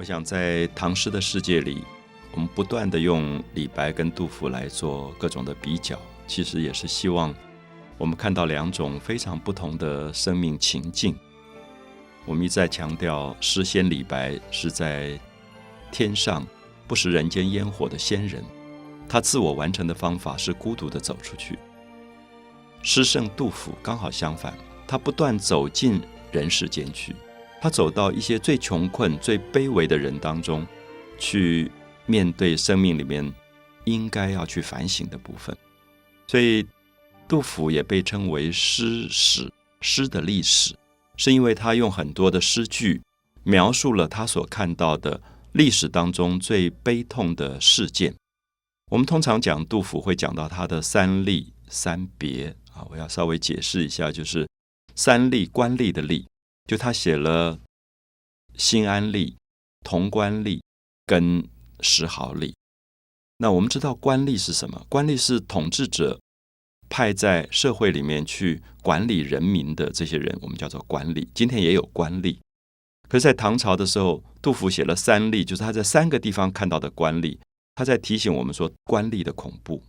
我想在唐诗的世界里，我们不断的用李白跟杜甫来做各种的比较，其实也是希望我们看到两种非常不同的生命情境。我们一再强调，诗仙李白是在天上不食人间烟火的仙人，他自我完成的方法是孤独的走出去。诗圣杜甫刚好相反，他不断走进人世间去。他走到一些最穷困、最卑微的人当中，去面对生命里面应该要去反省的部分。所以，杜甫也被称为诗史，诗的历史，是因为他用很多的诗句描述了他所看到的历史当中最悲痛的事件。我们通常讲杜甫，会讲到他的三吏三别啊，我要稍微解释一下，就是三吏官吏的吏。就他写了《新安吏》《潼关吏》跟《石壕吏》。那我们知道官吏是什么？官吏是统治者派在社会里面去管理人民的这些人，我们叫做官吏。今天也有官吏，可是，在唐朝的时候，杜甫写了三吏，就是他在三个地方看到的官吏。他在提醒我们说，官吏的恐怖，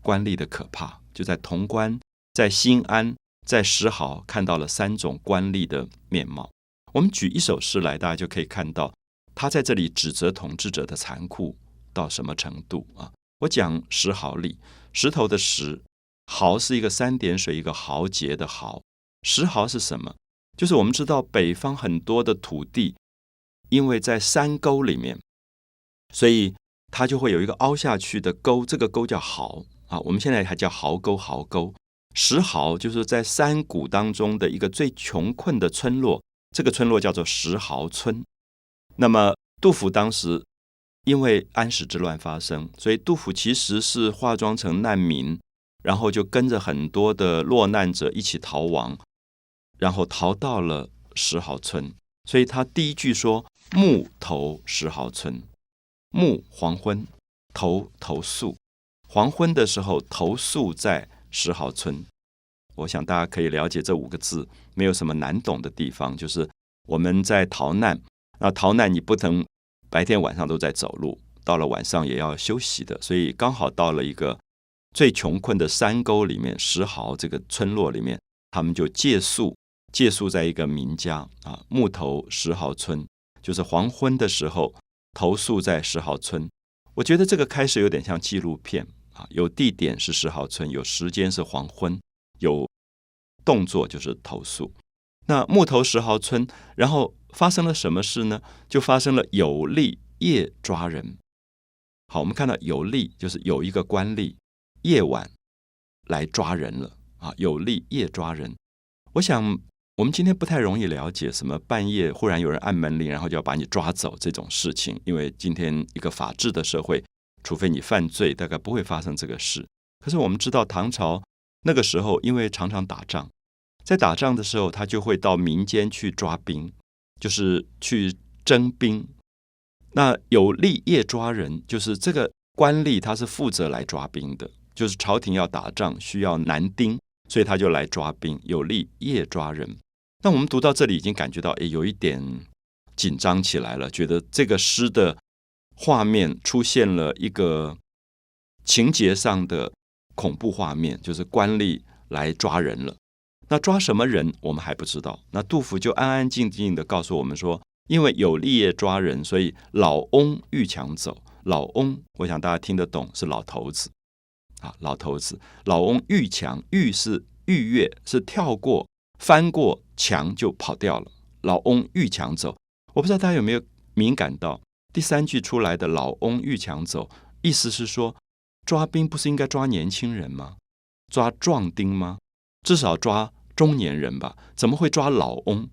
官吏的可怕，就在潼关，在新安。在石壕看到了三种官吏的面貌。我们举一首诗来，大家就可以看到他在这里指责统治者的残酷到什么程度啊！我讲石壕吏，石头的石，壕是一个三点水一个豪杰的豪。石壕是什么？就是我们知道北方很多的土地，因为在山沟里面，所以它就会有一个凹下去的沟，这个沟叫壕啊。我们现在还叫壕沟，壕沟。石壕就是在山谷当中的一个最穷困的村落，这个村落叫做石壕村。那么杜甫当时因为安史之乱发生，所以杜甫其实是化妆成难民，然后就跟着很多的落难者一起逃亡，然后逃到了石壕村。所以他第一句说：“暮投石壕村。”暮黄昏，投投宿。黄昏的时候投宿在。石壕村，我想大家可以了解这五个字，没有什么难懂的地方。就是我们在逃难，那逃难你不能白天晚上都在走路，到了晚上也要休息的。所以刚好到了一个最穷困的山沟里面，石壕这个村落里面，他们就借宿，借宿在一个民家啊，木头石壕村，就是黄昏的时候投宿在石壕村。我觉得这个开始有点像纪录片。啊，有地点是石壕村，有时间是黄昏，有动作就是投诉。那木头石壕村，然后发生了什么事呢？就发生了有吏夜抓人。好，我们看到有吏就是有一个官吏夜晚来抓人了啊，有吏夜抓人。我想我们今天不太容易了解什么半夜忽然有人按门铃，然后就要把你抓走这种事情，因为今天一个法治的社会。除非你犯罪，大概不会发生这个事。可是我们知道，唐朝那个时候，因为常常打仗，在打仗的时候，他就会到民间去抓兵，就是去征兵。那有吏夜抓人，就是这个官吏他是负责来抓兵的，就是朝廷要打仗需要男丁，所以他就来抓兵。有吏夜抓人。那我们读到这里，已经感觉到诶，有一点紧张起来了，觉得这个诗的。画面出现了一个情节上的恐怖画面，就是官吏来抓人了。那抓什么人，我们还不知道。那杜甫就安安静静的告诉我们说：“因为有吏夜抓人，所以老翁欲抢走。老翁，我想大家听得懂，是老头子啊，老头子。老翁欲抢，欲是逾越，是跳过、翻过墙就跑掉了。老翁欲抢走，我不知道大家有没有敏感到。”第三句出来的“老翁欲抢走”，意思是说，抓兵不是应该抓年轻人吗？抓壮丁吗？至少抓中年人吧？怎么会抓老翁？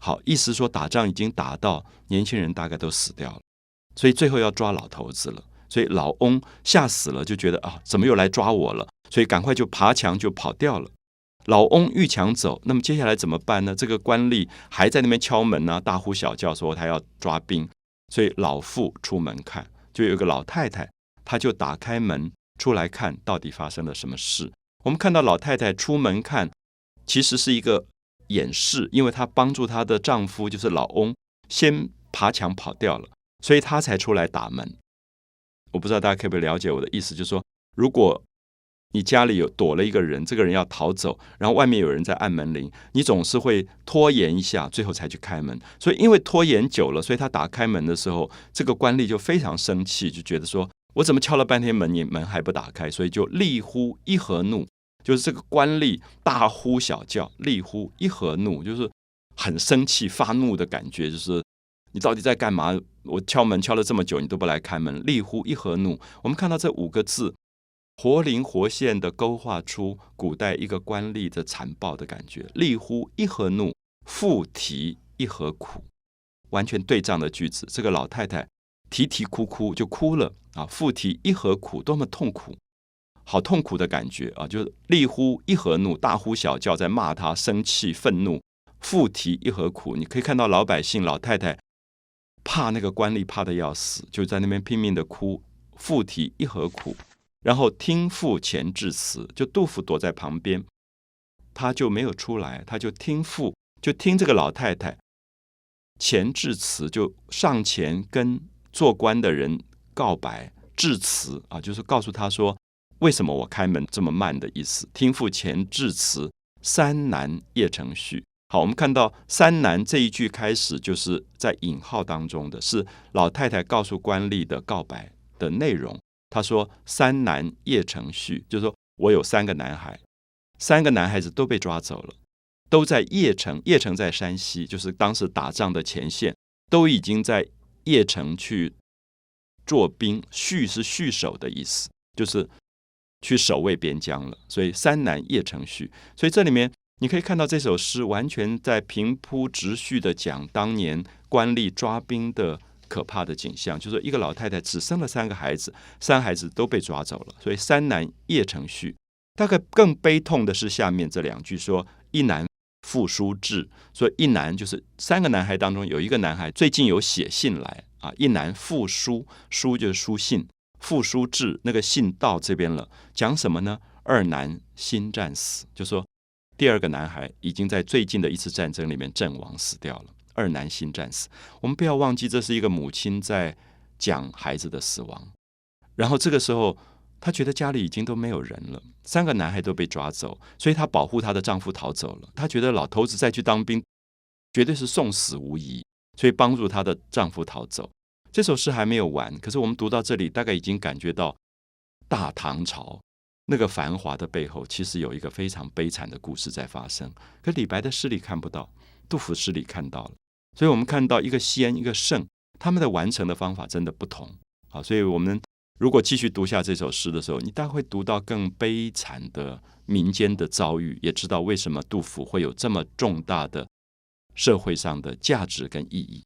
好，意思说打仗已经打到年轻人大概都死掉了，所以最后要抓老头子了。所以老翁吓死了，就觉得啊，怎么又来抓我了？所以赶快就爬墙就跑掉了。老翁欲抢走，那么接下来怎么办呢？这个官吏还在那边敲门啊，大呼小叫说他要抓兵。所以老妇出门看，就有一个老太太，她就打开门出来看，到底发生了什么事。我们看到老太太出门看，其实是一个掩饰，因为她帮助她的丈夫，就是老翁，先爬墙跑掉了，所以她才出来打门。我不知道大家可不可以了解我的意思，就是说，如果你家里有躲了一个人，这个人要逃走，然后外面有人在按门铃，你总是会拖延一下，最后才去开门。所以因为拖延久了，所以他打开门的时候，这个官吏就非常生气，就觉得说我怎么敲了半天门，你门还不打开，所以就厉呼一何怒，就是这个官吏大呼小叫，厉呼一何怒，就是很生气发怒的感觉，就是你到底在干嘛？我敲门敲了这么久，你都不来开门，厉呼一何怒？我们看到这五个字。活灵活现的勾画出古代一个官吏的残暴的感觉，厉呼一何怒，复啼一何苦，完全对仗的句子。这个老太太啼啼哭哭就哭了啊，复啼一何苦，多么痛苦，好痛苦的感觉啊！就是厉呼一何怒，大呼小叫在骂他，生气愤怒，复啼一何苦。你可以看到老百姓老太太怕那个官吏怕的要死，就在那边拼命的哭，复啼一何苦。然后听父前致辞，就杜甫躲在旁边，他就没有出来，他就听父，就听这个老太太前致辞，就上前跟做官的人告白致辞啊，就是告诉他说为什么我开门这么慢的意思。听父前致辞，三难邺城序。好，我们看到三难这一句开始就是在引号当中的是老太太告诉官吏的告白的内容。他说：“三男邺城序，就是说我有三个男孩，三个男孩子都被抓走了，都在邺城。邺城在山西，就是当时打仗的前线，都已经在邺城去做兵。序是序守的意思，就是去守卫边疆了。所以三男邺城序。所以这里面你可以看到这首诗完全在平铺直叙的讲当年官吏抓兵的。”可怕的景象，就是一个老太太只生了三个孩子，三孩子都被抓走了，所以三男邺城序。大概更悲痛的是下面这两句，说一男复书至，说一男就是三个男孩当中有一个男孩最近有写信来啊，一男复书，书就是书信，复书至，那个信到这边了，讲什么呢？二男新战死，就说第二个男孩已经在最近的一次战争里面阵亡死掉了。二男新战死，我们不要忘记，这是一个母亲在讲孩子的死亡。然后这个时候，她觉得家里已经都没有人了，三个男孩都被抓走，所以她保护她的丈夫逃走了。她觉得老头子再去当兵，绝对是送死无疑，所以帮助她的丈夫逃走。这首诗还没有完，可是我们读到这里，大概已经感觉到大唐朝那个繁华的背后，其实有一个非常悲惨的故事在发生。可李白的诗里看不到，杜甫诗里看到了。所以我们看到一个仙一个圣，他们的完成的方法真的不同好！所以我们如果继续读下这首诗的时候，你大概会读到更悲惨的民间的遭遇，也知道为什么杜甫会有这么重大的社会上的价值跟意义。